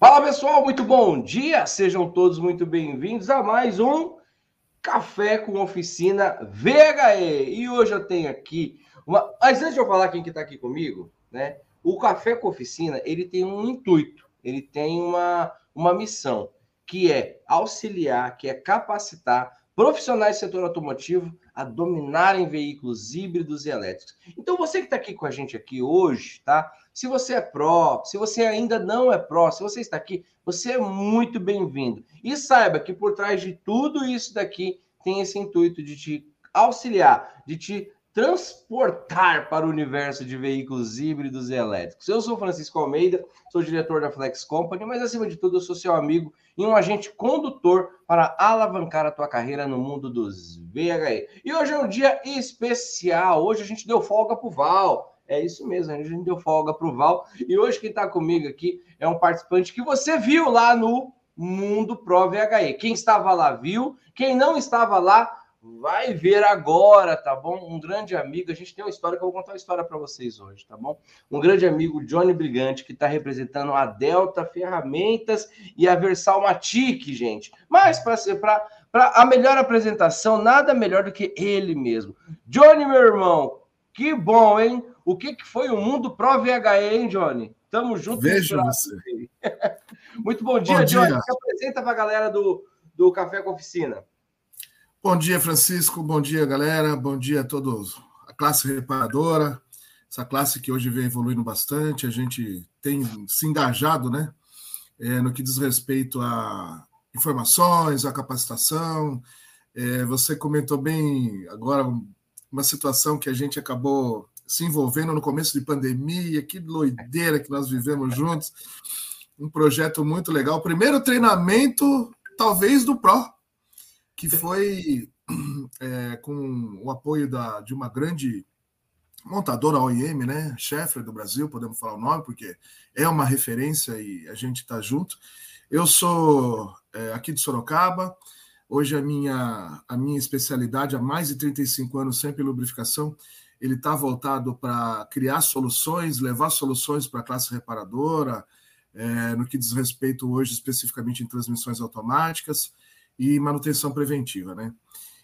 Fala pessoal, muito bom dia, sejam todos muito bem-vindos a mais um Café com Oficina VHE. E hoje eu tenho aqui, uma... mas antes de eu falar quem que tá aqui comigo, né? O Café com Oficina, ele tem um intuito, ele tem uma, uma missão, que é auxiliar, que é capacitar profissionais do setor automotivo a dominarem veículos híbridos e elétricos. Então, você que está aqui com a gente aqui hoje, tá? Se você é pró, se você ainda não é pró, se você está aqui, você é muito bem-vindo. E saiba que por trás de tudo isso daqui tem esse intuito de te auxiliar, de te transportar para o universo de veículos híbridos e elétricos. Eu sou Francisco Almeida, sou diretor da Flex Company, mas acima de tudo eu sou seu amigo e um agente condutor para alavancar a tua carreira no mundo dos VHE. E hoje é um dia especial, hoje a gente deu folga pro Val. É isso mesmo, a gente deu folga pro Val. E hoje quem está comigo aqui é um participante que você viu lá no Mundo Pro VHE. Quem estava lá viu, quem não estava lá vai ver agora, tá bom? Um grande amigo, a gente tem uma história que eu vou contar uma história para vocês hoje, tá bom? Um grande amigo, Johnny Brigante, que está representando a Delta Ferramentas e a Versalmatic, gente. Mas para ser para a melhor apresentação, nada melhor do que ele mesmo. Johnny, meu irmão, que bom, hein? O que, que foi o mundo Pro VHE, hein, Johnny? Tamo junto. Vejo você. Muito bom dia, bom dia. Johnny. Se apresenta para a galera do, do Café com Oficina. Bom dia, Francisco. Bom dia, galera. Bom dia a todos. A classe reparadora, essa classe que hoje vem evoluindo bastante. A gente tem se engajado, né? É, no que diz respeito a informações, a capacitação. É, você comentou bem agora uma situação que a gente acabou se envolvendo no começo de pandemia, que doideira que nós vivemos juntos. Um projeto muito legal. Primeiro treinamento, talvez, do PRO, que foi é, com o apoio da, de uma grande montadora OEM, né? Schaeffler do Brasil, podemos falar o nome, porque é uma referência e a gente está junto. Eu sou é, aqui de Sorocaba. Hoje a minha, a minha especialidade, há mais de 35 anos, sempre lubrificação, ele está voltado para criar soluções, levar soluções para a classe reparadora, é, no que diz respeito hoje especificamente em transmissões automáticas e manutenção preventiva, né?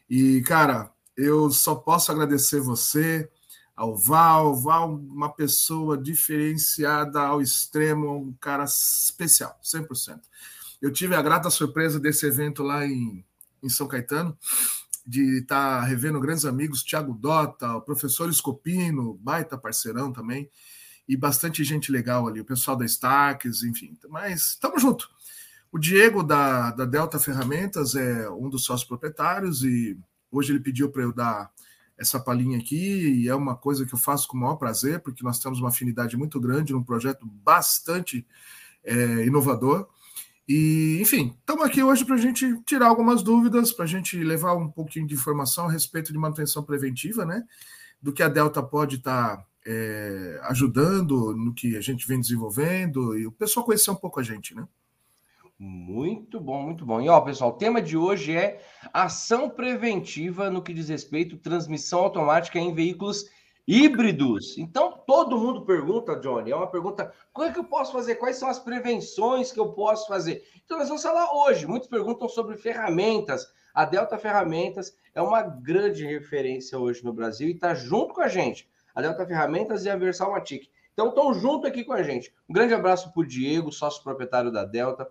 E, cara, eu só posso agradecer você, ao Val, Val, uma pessoa diferenciada ao extremo, um cara especial, 100%. Eu tive a grata surpresa desse evento lá em, em São Caetano, de estar tá revendo grandes amigos, Thiago Dota, o professor Escopino, baita parceirão também, e bastante gente legal ali, o pessoal da Starks, enfim. Mas estamos junto. O Diego, da, da Delta Ferramentas, é um dos sócios proprietários e hoje ele pediu para eu dar essa palhinha aqui e é uma coisa que eu faço com o maior prazer, porque nós temos uma afinidade muito grande num projeto bastante é, inovador. E, enfim, estamos aqui hoje para a gente tirar algumas dúvidas, para a gente levar um pouquinho de informação a respeito de manutenção preventiva, né? Do que a Delta pode estar tá, é, ajudando no que a gente vem desenvolvendo e o pessoal conhecer um pouco a gente, né? Muito bom, muito bom. E ó, pessoal, o tema de hoje é ação preventiva no que diz respeito à transmissão automática em veículos híbridos. Então, todo mundo pergunta, Johnny, é uma pergunta: o é que eu posso fazer? Quais são as prevenções que eu posso fazer? Então, nós vamos falar hoje. Muitos perguntam sobre ferramentas. A Delta Ferramentas é uma grande referência hoje no Brasil e está junto com a gente. A Delta Ferramentas e a Versalmatic. Então, estão junto aqui com a gente. Um grande abraço para o Diego, sócio proprietário da Delta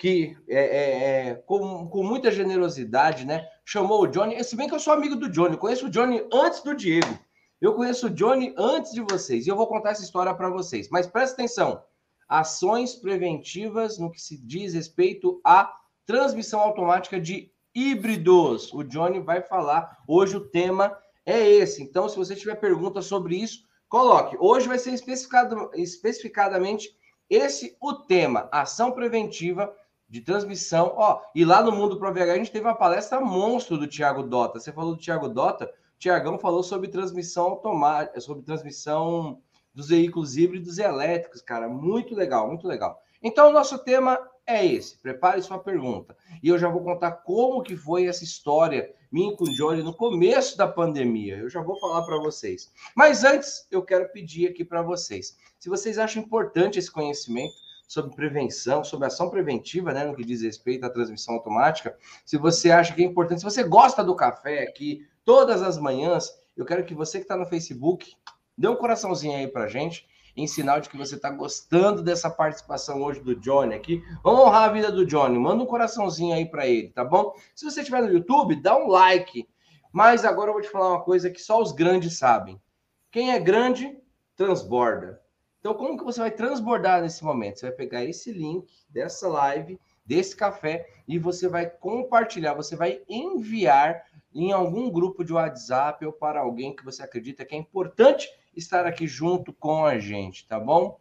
que é, é, é, com, com muita generosidade, né? Chamou o Johnny. Se bem que eu sou amigo do Johnny, conheço o Johnny antes do Diego. Eu conheço o Johnny antes de vocês e eu vou contar essa história para vocês. Mas presta atenção: ações preventivas no que se diz respeito à transmissão automática de híbridos. O Johnny vai falar. Hoje o tema é esse. Então, se você tiver perguntas sobre isso, coloque. Hoje vai ser especificado, especificadamente esse o tema: ação preventiva de transmissão. Ó, e lá no Mundo Pro VH a gente teve uma palestra monstro do Thiago Dota. Você falou do Thiago Dota, o Tiagão falou sobre transmissão automática, sobre transmissão dos veículos híbridos e elétricos, cara. Muito legal, muito legal. Então, o nosso tema é esse. Prepare sua pergunta. E eu já vou contar como que foi essa história minha com o Johnny no começo da pandemia. Eu já vou falar para vocês. Mas antes, eu quero pedir aqui para vocês. Se vocês acham importante esse conhecimento, sobre prevenção, sobre ação preventiva, né, no que diz respeito à transmissão automática. Se você acha que é importante, se você gosta do café aqui todas as manhãs, eu quero que você que está no Facebook dê um coraçãozinho aí para gente, em sinal de que você está gostando dessa participação hoje do Johnny aqui. Vamos honrar a vida do Johnny, manda um coraçãozinho aí para ele, tá bom? Se você estiver no YouTube, dá um like. Mas agora eu vou te falar uma coisa que só os grandes sabem. Quem é grande, transborda. Então, como que você vai transbordar nesse momento? Você vai pegar esse link dessa live, desse café, e você vai compartilhar, você vai enviar em algum grupo de WhatsApp ou para alguém que você acredita que é importante estar aqui junto com a gente, tá bom?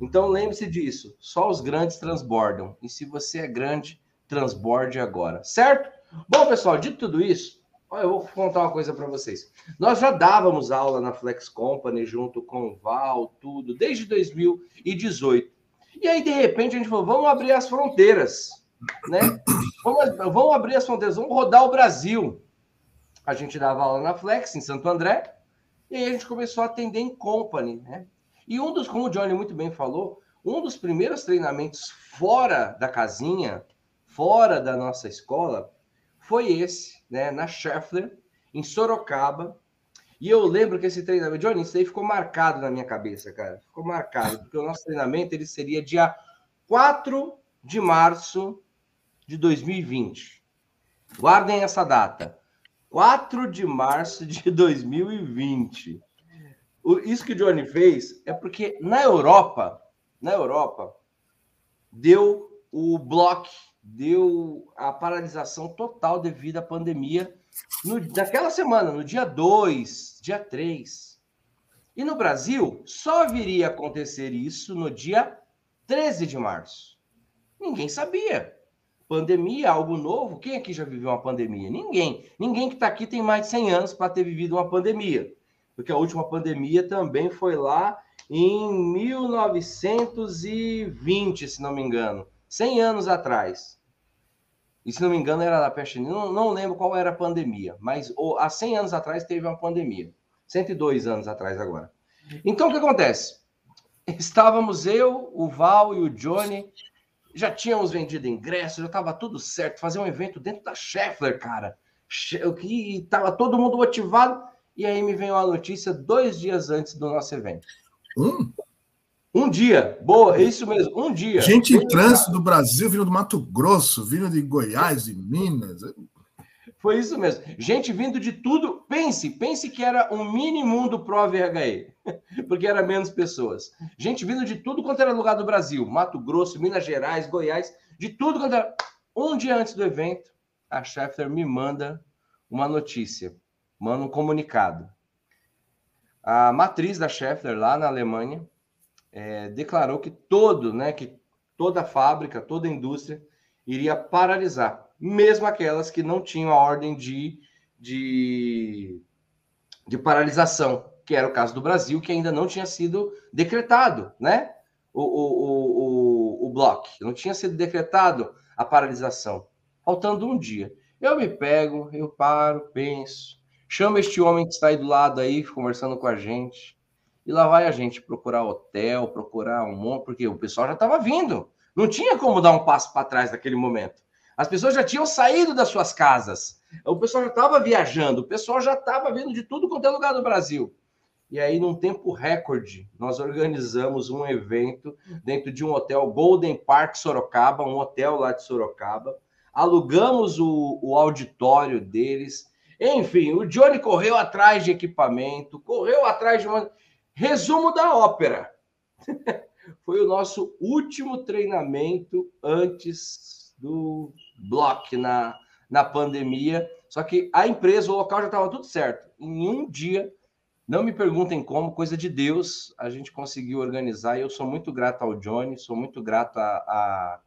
Então lembre-se disso, só os grandes transbordam. E se você é grande, transborde agora, certo? Bom, pessoal, dito tudo isso, eu vou contar uma coisa para vocês. Nós já dávamos aula na Flex Company junto com o Val, tudo, desde 2018. E aí, de repente, a gente falou: vamos abrir as fronteiras, né? Vamos, vamos abrir as fronteiras, vamos rodar o Brasil. A gente dava aula na Flex, em Santo André, e aí a gente começou a atender em company, né? E um dos, como o Johnny muito bem falou, um dos primeiros treinamentos fora da casinha, fora da nossa escola, foi esse, né, na Scheffler, em Sorocaba. E eu lembro que esse treinamento, Johnny, isso aí ficou marcado na minha cabeça, cara. Ficou marcado, porque o nosso treinamento ele seria dia 4 de março de 2020. Guardem essa data. 4 de março de 2020. Isso que o Johnny fez é porque na Europa, na Europa, deu o bloco deu a paralisação total devido à pandemia no, naquela semana, no dia 2, dia 3. E no Brasil, só viria a acontecer isso no dia 13 de março. Ninguém sabia. Pandemia, algo novo. Quem aqui já viveu uma pandemia? Ninguém. Ninguém que está aqui tem mais de 100 anos para ter vivido uma pandemia. Porque a última pandemia também foi lá em 1920, se não me engano. 100 anos atrás. E se não me engano, era da peste não, não lembro qual era a pandemia, mas há 100 anos atrás teve uma pandemia. 102 anos atrás agora. Então, o que acontece? Estávamos eu, o Val e o Johnny, já tínhamos vendido ingresso, já estava tudo certo, fazer um evento dentro da Scheffler, cara. Que estava todo mundo motivado, e aí me veio a notícia dois dias antes do nosso evento. Hum? Um dia, boa, é isso mesmo, um dia. Gente em trânsito do Brasil, vindo do Mato Grosso, vindo de Goiás, de Minas. Foi isso mesmo. Gente vindo de tudo. Pense, pense que era um mini mundo pro VHE, porque era menos pessoas. Gente vindo de tudo quanto era lugar do Brasil, Mato Grosso, Minas Gerais, Goiás, de tudo quanto era. Um dia antes do evento, a Scheffler me manda uma notícia, manda um comunicado. A matriz da Scheffler lá na Alemanha é, declarou que todo, né, que toda fábrica, toda indústria iria paralisar, mesmo aquelas que não tinham a ordem de, de, de paralisação, que era o caso do Brasil, que ainda não tinha sido decretado, né? O, o, o, o, o bloco, não tinha sido decretado a paralisação, faltando um dia. Eu me pego, eu paro, penso, chamo este homem que está aí do lado aí, conversando com a gente, e lá vai a gente procurar hotel, procurar um monte, porque o pessoal já estava vindo. Não tinha como dar um passo para trás naquele momento. As pessoas já tinham saído das suas casas. O pessoal já estava viajando, o pessoal já estava vindo de tudo quanto é lugar do Brasil. E aí, num tempo recorde, nós organizamos um evento dentro de um hotel Golden Park Sorocaba, um hotel lá de Sorocaba. Alugamos o, o auditório deles. Enfim, o Johnny correu atrás de equipamento, correu atrás de uma. Resumo da ópera. Foi o nosso último treinamento antes do bloco na, na pandemia. Só que a empresa, o local já estava tudo certo. Em um dia, não me perguntem como, coisa de Deus, a gente conseguiu organizar. E eu sou muito grato ao Johnny, sou muito grato à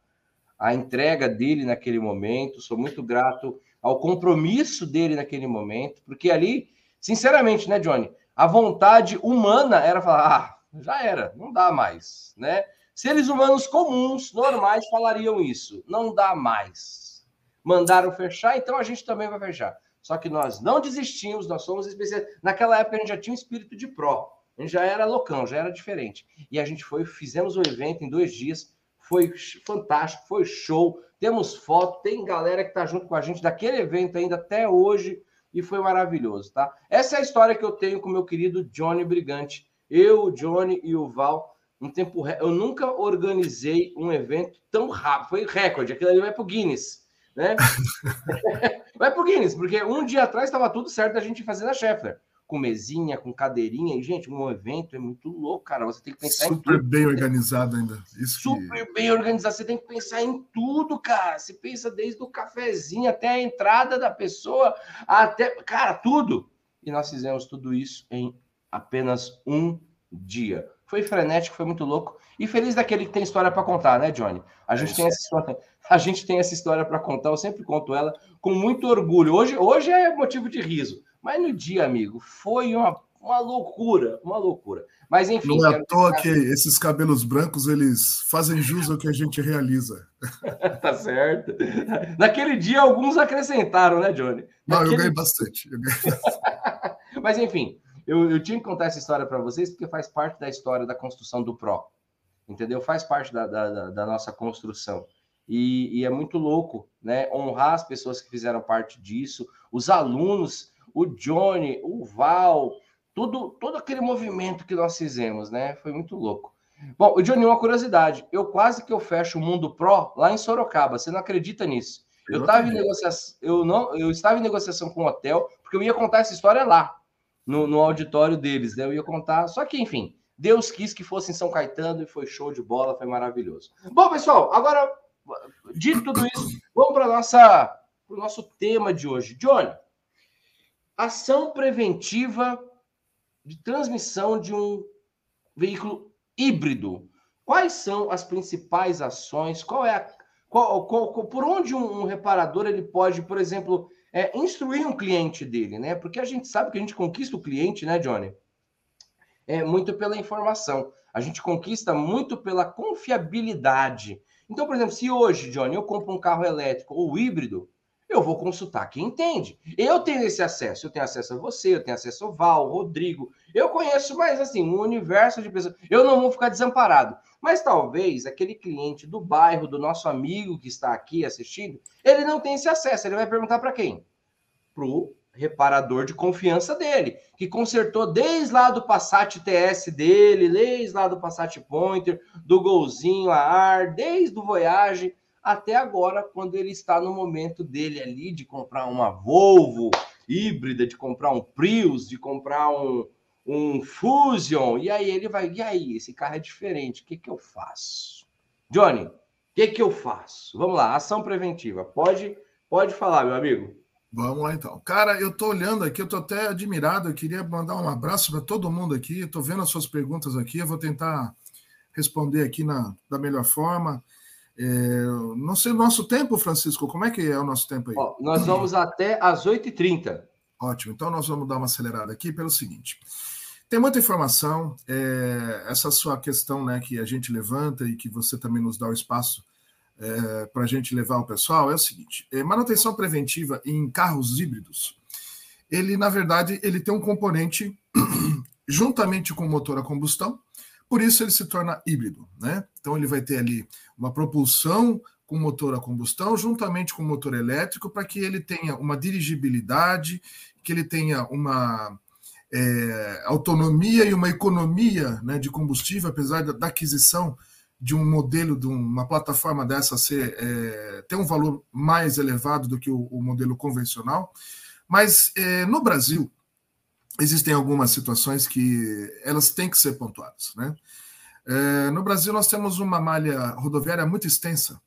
a entrega dele naquele momento, sou muito grato ao compromisso dele naquele momento, porque ali, sinceramente, né, Johnny? A vontade humana era falar, ah, já era, não dá mais, né? Seres humanos comuns, normais, falariam isso. Não dá mais. Mandaram fechar, então a gente também vai fechar. Só que nós não desistimos, nós somos especialistas. Naquela época a gente já tinha um espírito de pró. A gente já era loucão, já era diferente. E a gente foi, fizemos o evento em dois dias, Foi fantástico, foi show. Temos foto, tem galera que tá junto com a gente daquele evento ainda até hoje e foi maravilhoso, tá? Essa é a história que eu tenho com meu querido Johnny Brigante. Eu, o Johnny e o Val, um tempo eu nunca organizei um evento tão rápido, foi recorde, aquilo ali vai pro Guinness, né? vai pro Guinness, porque um dia atrás estava tudo certo a gente fazer na Scheffler com mesinha, com cadeirinha. E, gente, um evento é muito louco, cara. Você tem que pensar Super bem organizado ainda. Isso Super que... bem organizado. Você tem que pensar em tudo, cara. Você pensa desde o cafezinho até a entrada da pessoa, até. Cara, tudo. E nós fizemos tudo isso em apenas um dia. Foi frenético, foi muito louco. E feliz daquele que tem história para contar, né, Johnny? A é gente, tem essa história, a gente tem essa história para contar, eu sempre conto ela com muito orgulho. Hoje, hoje é motivo de riso, mas no dia, amigo, foi uma, uma loucura, uma loucura. Mas enfim. Não é à toa que esses cabelos brancos eles fazem jus ao que a gente realiza. tá certo. Naquele dia, alguns acrescentaram, né, Johnny? Não, Naquele... eu ganhei bastante. Eu ganhei bastante. Mas enfim, eu, eu, tinha que contar essa história para vocês porque faz parte da história da construção do PRO. Entendeu? Faz parte da, da, da nossa construção. E, e, é muito louco, né? Honrar as pessoas que fizeram parte disso, os alunos o Johnny, o Val, tudo, todo aquele movimento que nós fizemos, né? Foi muito louco. Bom, o Johnny, uma curiosidade. Eu quase que eu fecho o Mundo Pro lá em Sorocaba. Você não acredita nisso? Eu, estava em negociação, eu não, eu estava em negociação com o hotel, porque eu ia contar essa história lá, no, no auditório deles, né? Eu ia contar, só que, enfim, Deus quis que fosse em São Caetano e foi show de bola, foi maravilhoso. Bom, pessoal, agora, dito tudo isso, vamos para nossa o nosso tema de hoje. Johnny, ação preventiva de transmissão de um veículo híbrido. Quais são as principais ações? Qual é a, qual, qual, por onde um, um, reparador ele pode, por exemplo, é, instruir um cliente dele, né? Porque a gente sabe que a gente conquista o cliente, né, Johnny? É muito pela informação. A gente conquista muito pela confiabilidade. Então, por exemplo, se hoje, Johnny, eu compro um carro elétrico ou híbrido, eu vou consultar quem entende. Eu tenho esse acesso, eu tenho acesso a você, eu tenho acesso ao Val, Rodrigo. Eu conheço mais assim, um universo de pessoas. Eu não vou ficar desamparado. Mas talvez aquele cliente do bairro, do nosso amigo que está aqui assistindo, ele não tem esse acesso. Ele vai perguntar para quem? Para o reparador de confiança dele, que consertou desde lá do Passat TS dele, desde lá do Passat Pointer, do Golzinho a ar, desde o Voyage até agora, quando ele está no momento dele ali de comprar uma Volvo híbrida, de comprar um Prius, de comprar um, um Fusion, e aí ele vai, e aí, esse carro é diferente, o que, que eu faço? Johnny, o que, que eu faço? Vamos lá, ação preventiva. Pode, pode falar, meu amigo. Vamos lá então. Cara, eu tô olhando aqui, eu tô até admirado. Eu queria mandar um abraço para todo mundo aqui. Tô vendo as suas perguntas aqui, eu vou tentar responder aqui na, da melhor forma. É, não sei o nosso tempo, Francisco, como é que é o nosso tempo aí? Ó, nós vamos até às 8h30. Ótimo, então nós vamos dar uma acelerada aqui pelo seguinte. Tem muita informação, é, essa sua questão né, que a gente levanta e que você também nos dá o espaço é, para a gente levar o pessoal é o seguinte: é, manutenção preventiva em carros híbridos, ele na verdade ele tem um componente juntamente com o motor a combustão, por isso ele se torna híbrido, né? Então ele vai ter ali uma propulsão com motor a combustão juntamente com motor elétrico para que ele tenha uma dirigibilidade, que ele tenha uma é, autonomia e uma economia né, de combustível, apesar da, da, aquisição de um modelo, de uma plataforma dessa ser, é, ter um valor mais elevado do que o, o modelo convencional. Mas é, no Brasil, existem algumas situações que elas têm que ser pontuadas. Né? É, no Brasil, nós temos uma malha rodoviária muito extensa.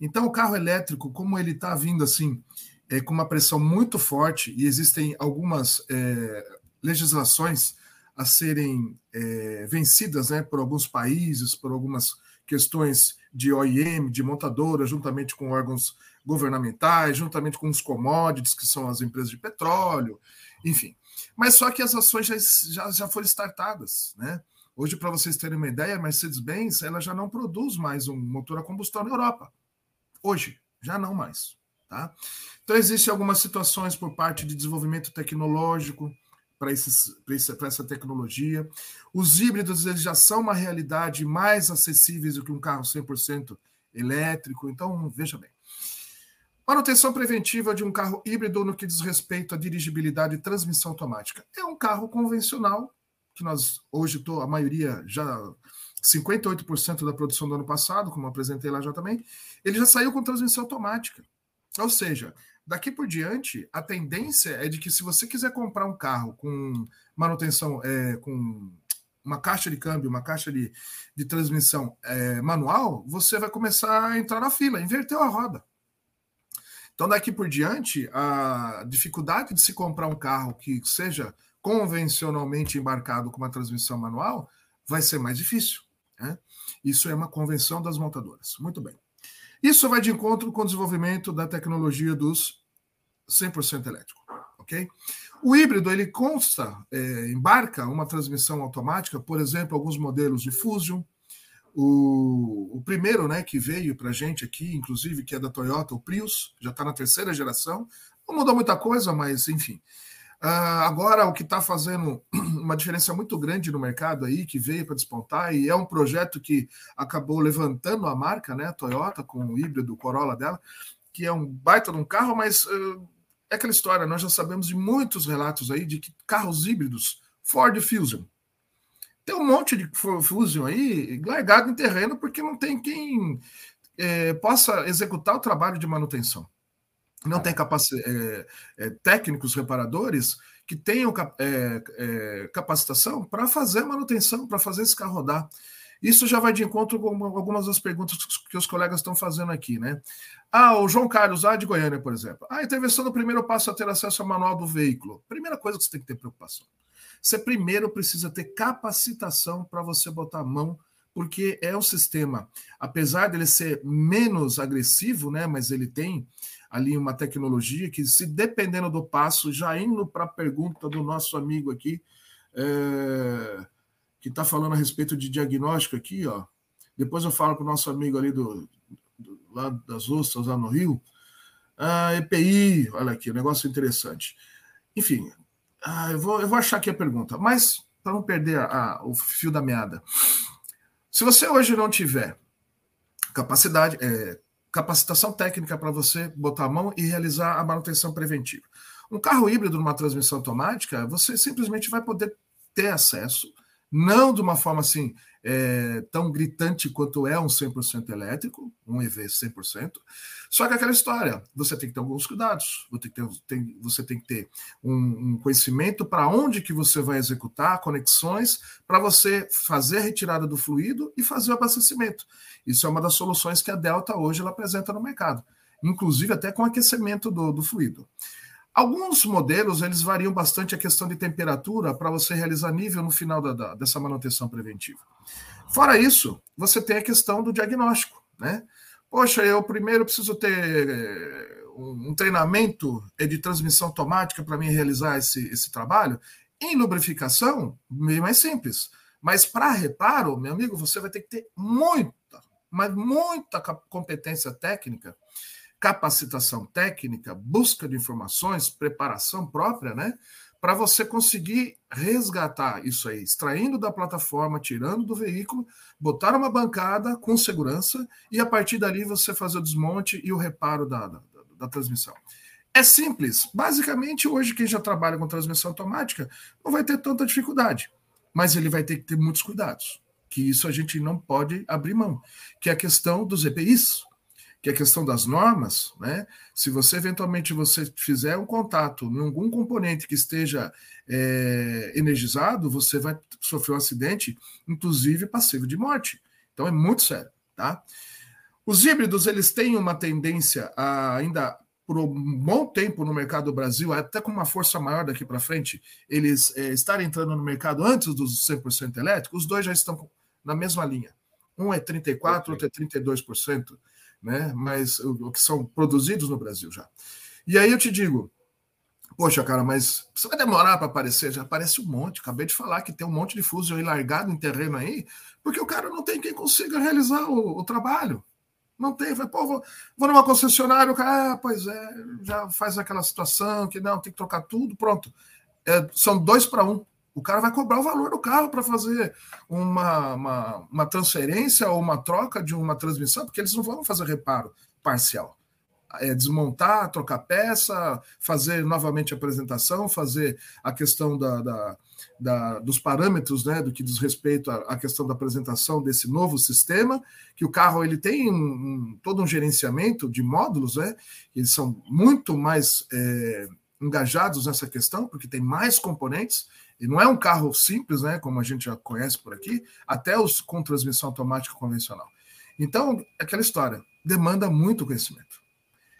Então, o carro elétrico, como ele está vindo assim, é, com uma pressão muito forte, e existem algumas é, legislações a serem é, vencidas né, por alguns países, por algumas questões de OIM, de montadora, juntamente com órgãos governamentais, juntamente com os commodities, que são as empresas de petróleo, enfim. Mas só que as ações já, já, já foram startadas, né? Hoje, para vocês terem uma ideia, a Mercedes-Benz ela já não produz mais um motor a combustão na Europa. Hoje, já não mais. Tá? Então, existem algumas situações por parte de desenvolvimento tecnológico, para essa tecnologia. Os híbridos eles já são uma realidade mais acessíveis do que um carro 100% elétrico. Então, veja bem. Manutenção preventiva de um carro híbrido no que diz respeito à dirigibilidade e transmissão automática. É um carro convencional, que nós hoje tô, a maioria já 58% da produção do ano passado, como apresentei lá já também, ele já saiu com transmissão automática. Ou seja, daqui por diante, a tendência é de que se você quiser comprar um carro com manutenção, é, com uma caixa de câmbio, uma caixa de, de transmissão é, manual, você vai começar a entrar na fila, inverteu a roda. Então, daqui por diante, a dificuldade de se comprar um carro que seja convencionalmente embarcado com uma transmissão manual vai ser mais difícil. Né? Isso é uma convenção das montadoras. Muito bem. Isso vai de encontro com o desenvolvimento da tecnologia dos 100% elétrico. ok? O híbrido ele consta, é, embarca uma transmissão automática, por exemplo, alguns modelos de Fusion. O, o primeiro né, que veio para a gente aqui, inclusive, que é da Toyota, o Prius, já está na terceira geração. Não mudou muita coisa, mas enfim. Uh, agora, o que está fazendo uma diferença muito grande no mercado aí, que veio para despontar, e é um projeto que acabou levantando a marca, né, a Toyota, com o híbrido Corolla dela, que é um baita de um carro, mas uh, é aquela história, nós já sabemos de muitos relatos aí de que carros híbridos, Ford Fusion, tem um monte de Fusion aí largado em terreno porque não tem quem é, possa executar o trabalho de manutenção não tem é, é, técnicos reparadores que tenham é, é, capacitação para fazer manutenção, para fazer esse carro rodar. Isso já vai de encontro com algumas das perguntas que os colegas estão fazendo aqui, né? Ah, o João Carlos, lá de Goiânia, por exemplo. Ah, intervenção no primeiro passo a ter acesso ao manual do veículo. Primeira coisa que você tem que ter preocupação. Você primeiro precisa ter capacitação para você botar a mão, porque é um sistema, apesar dele ser menos agressivo, né? Mas ele tem ali uma tecnologia que, se dependendo do passo, já indo para a pergunta do nosso amigo aqui, é, que está falando a respeito de diagnóstico aqui, ó. Depois eu falo para o nosso amigo ali do, do lá das ostras, lá no Rio. Ah, EPI, olha aqui, um negócio interessante. Enfim, ah, eu, vou, eu vou achar aqui a pergunta, mas para não perder a, a, o fio da meada. Se você hoje não tiver capacidade, é, capacitação técnica para você botar a mão e realizar a manutenção preventiva. Um carro híbrido numa transmissão automática, você simplesmente vai poder ter acesso, não de uma forma assim é, tão gritante quanto é um 100% elétrico, um EV 100%, só que aquela história, você tem que ter alguns cuidados, você tem que ter, tem, você tem que ter um, um conhecimento para onde que você vai executar conexões para você fazer a retirada do fluido e fazer o abastecimento. Isso é uma das soluções que a Delta hoje ela apresenta no mercado, inclusive até com aquecimento do, do fluido. Alguns modelos eles variam bastante a questão de temperatura para você realizar nível no final da, da, dessa manutenção preventiva. Fora isso, você tem a questão do diagnóstico, né? Poxa, eu primeiro preciso ter eh, um treinamento de transmissão automática para mim realizar esse, esse trabalho. Em lubrificação, meio mais simples. Mas para reparo, meu amigo, você vai ter que ter muita, mas muita competência técnica capacitação técnica, busca de informações, preparação própria, né? Para você conseguir resgatar isso aí, extraindo da plataforma, tirando do veículo, botar uma bancada com segurança e a partir dali você fazer o desmonte e o reparo da, da, da transmissão. É simples. Basicamente, hoje, quem já trabalha com transmissão automática não vai ter tanta dificuldade, mas ele vai ter que ter muitos cuidados, que isso a gente não pode abrir mão, que é a questão dos EPIs, que é a questão das normas, né? Se você eventualmente você fizer um contato em algum componente que esteja é, energizado, você vai sofrer um acidente, inclusive passivo de morte. Então é muito sério, tá? Os híbridos eles têm uma tendência a ainda por um bom tempo no mercado do Brasil, até com uma força maior daqui para frente, eles é, estarem entrando no mercado antes dos 100% elétricos, os dois já estão na mesma linha. Um é 34%, outro é 32% né? Mas o, que são produzidos no Brasil já. E aí eu te digo, poxa, cara, mas você vai demorar para aparecer? Já aparece um monte. Acabei de falar que tem um monte de fuso aí largado em terreno aí, porque o cara não tem quem consiga realizar o, o trabalho. Não tem, vai, pô, vou, vou numa concessionária, o cara, ah, pois é, já faz aquela situação que não, tem que trocar tudo, pronto. é, são dois para um. O cara vai cobrar o valor do carro para fazer uma, uma, uma, transferência ou uma troca de uma transmissão, porque eles não vão fazer reparo parcial. É desmontar, trocar peça, fazer novamente a apresentação, fazer a questão da, da, da, dos parâmetros, né, do que diz respeito à, à, questão da apresentação desse novo sistema, que o carro ele tem um, um, todo um gerenciamento de módulos, né, eles são muito mais é, engajados nessa questão, porque tem mais componentes, e não é um carro simples, né, como a gente já conhece por aqui, até os com transmissão automática convencional. Então, aquela história, demanda muito conhecimento.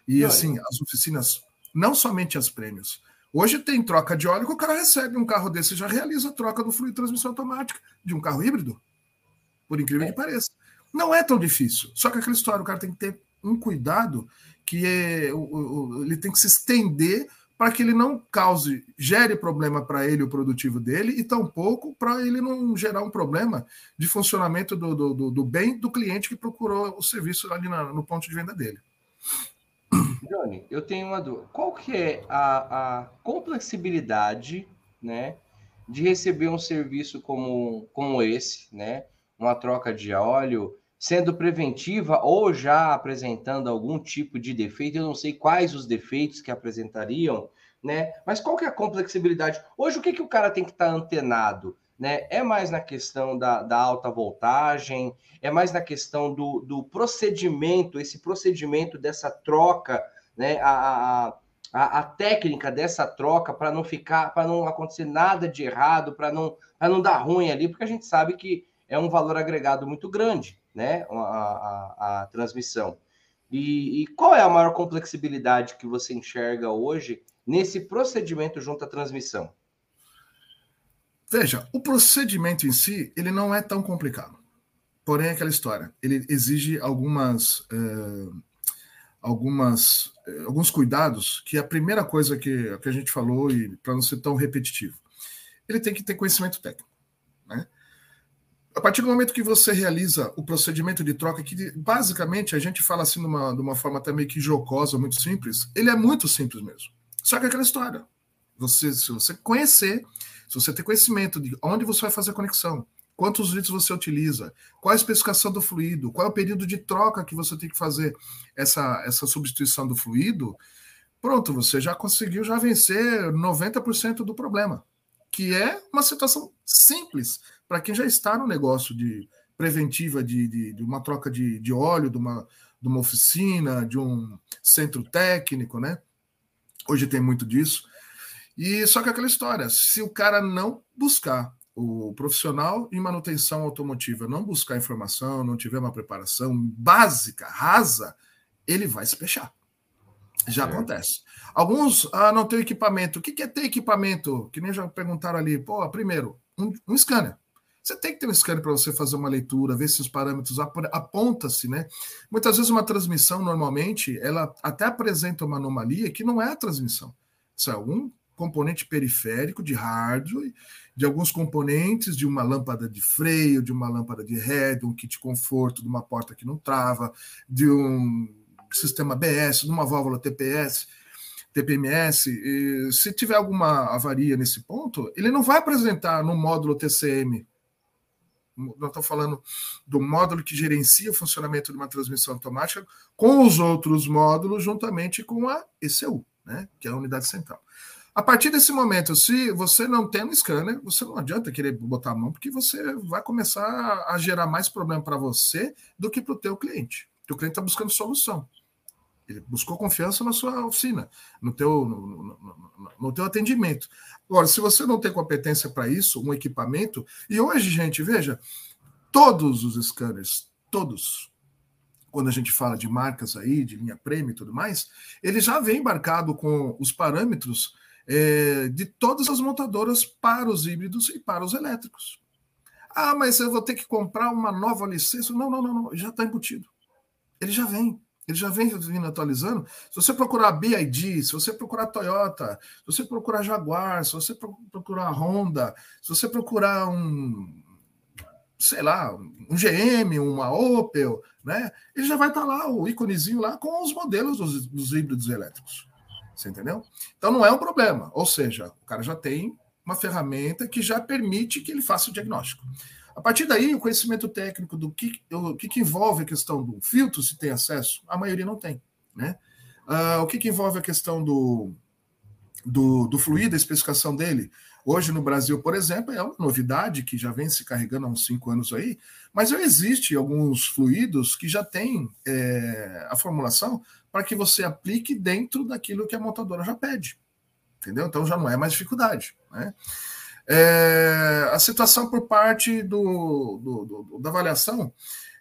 E assim, as oficinas, não somente as prêmios, Hoje tem troca de óleo que o cara recebe um carro desse já realiza a troca do fluido de transmissão automática de um carro híbrido. Por incrível é. que pareça. Não é tão difícil. Só que aquela história, o cara tem que ter um cuidado que é, ele tem que se estender para que ele não cause, gere problema para ele, o produtivo dele, e tampouco para ele não gerar um problema de funcionamento do, do, do, bem do cliente que procurou o serviço ali na, no ponto de venda dele. Johnny, eu tenho uma dúvida. Qual que é a, a complexibilidade, né, de receber um serviço como, como esse, né, uma troca de óleo, sendo preventiva ou já apresentando algum tipo de defeito, eu não sei quais os defeitos que apresentariam, né? Mas qual que é a complexibilidade? Hoje, o que, que o cara tem que estar tá antenado? Né? É mais na questão da, da, alta voltagem, é mais na questão do, do procedimento, esse procedimento dessa troca, né? A, a, a técnica dessa troca para não ficar, para não acontecer nada de errado, para não, não dar ruim ali, porque a gente sabe que é um valor agregado muito grande né, a, a, a transmissão. E, e, qual é a maior complexibilidade que você enxerga hoje nesse procedimento junto à transmissão? Veja, o procedimento em si ele não é tão complicado. Porém, é aquela história. Ele exige algumas, eh, algumas, eh, alguns cuidados. Que a primeira coisa que, que a gente falou e para não ser tão repetitivo, ele tem que ter conhecimento técnico? A partir do momento que você realiza o procedimento de troca, que basicamente a gente fala assim de uma, de uma forma meio que jocosa, muito simples, ele é muito simples mesmo. Só que é aquela história. Você, se você conhecer, se você ter conhecimento de onde você vai fazer a conexão, quantos litros você utiliza, qual a especificação do fluido, qual é o período de troca que você tem que fazer essa, essa substituição do fluido, pronto, você já conseguiu já vencer 90% do problema, que é uma situação simples para quem já está no negócio de preventiva de, de, de uma troca de, de óleo, de uma, de uma oficina, de um centro técnico, né? Hoje tem muito disso. E só que aquela história, se o cara não buscar o profissional em manutenção automotiva, não buscar informação, não tiver uma preparação básica, rasa, ele vai se fechar. Já é. acontece. Alguns ah, não tem equipamento. O que é ter equipamento? Que nem já perguntaram ali. Pô, primeiro, um, um scanner. Você tem que ter um scanner para você fazer uma leitura, ver se os parâmetros aponta-se, né? Muitas vezes uma transmissão, normalmente, ela até apresenta uma anomalia que não é a transmissão. Isso é algum componente periférico de hardware, de alguns componentes de uma lâmpada de freio, de uma lâmpada de ré, de um kit conforto, de uma porta que não trava, de um sistema BS, de uma válvula TPS. TPMS, se tiver alguma avaria nesse ponto, ele não vai apresentar no módulo TCM nós estamos falando do módulo que gerencia o funcionamento de uma transmissão automática com os outros módulos, juntamente com a ECU, né, que é a unidade central. A partir desse momento, se você não tem um scanner, você não adianta querer botar a mão, porque você vai começar a gerar mais problema para você do que para o teu cliente. O cliente está buscando solução. Ele buscou confiança na sua oficina, no teu, no, no, no, teu atendimento. Agora, se você não tem competência para isso, um equipamento, e hoje, gente, veja, todos os scanners, todos, quando a gente fala de marcas aí, de linha prêmio e tudo mais, ele já vem embarcado com os parâmetros é, de todas as montadoras para os híbridos e para os elétricos. Ah, mas eu vou ter que comprar uma nova licença. Não, não, não, não. já está embutido. Ele já vem. Ele já vem vindo atualizando. Se você procurar BID, se você procurar Toyota, se você procurar Jaguar, se você procurar Honda, se você procurar um, sei lá, um GM, uma Opel, né? Ele já vai estar tá lá, o íconezinho lá, com os modelos dos, dos híbridos elétricos. Você entendeu? Então não é um problema. Ou seja, o cara já tem uma ferramenta que já permite que ele faça o diagnóstico. A partir daí, o conhecimento técnico do que, o que, que envolve a questão do filtro, se tem acesso, a maioria não tem. Né? Uh, o que, que envolve a questão do, do, do fluido, a especificação dele, Hoje no Brasil, por exemplo, é uma novidade que já vem se carregando há uns cinco anos aí, mas já existe alguns fluidos que já têm é, a formulação para que você aplique dentro daquilo que a montadora já pede. Entendeu? Então já não é mais dificuldade. Né? É, a situação por parte do, do, do, da avaliação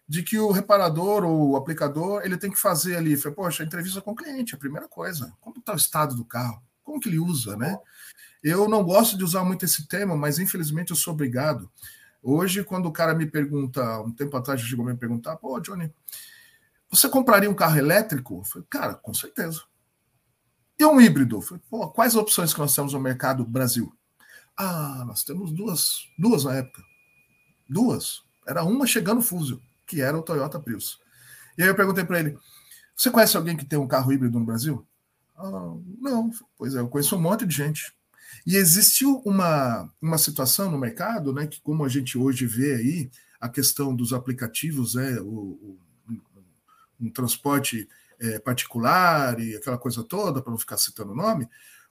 de que o reparador ou o aplicador ele tem que fazer ali, poxa, entrevista com o cliente, a primeira coisa. Como está o estado do carro? Como que ele usa, né? Eu não gosto de usar muito esse termo, mas infelizmente eu sou obrigado. Hoje, quando o cara me pergunta, um tempo atrás chegou a me perguntar, pô, Johnny, você compraria um carro elétrico? Eu falei, cara, com certeza. E um híbrido? Eu falei, pô, quais opções que nós temos no mercado Brasil? Ah, nós temos duas, duas na época. Duas. Era uma chegando fusel, que era o Toyota Prius. E aí eu perguntei para ele, você conhece alguém que tem um carro híbrido no Brasil? Ah, não. Pois é, eu conheço um monte de gente. E existiu uma, uma situação no mercado, né, que como a gente hoje vê aí, a questão dos aplicativos, né, o, o um transporte é, particular e aquela coisa toda, para não ficar citando o nome,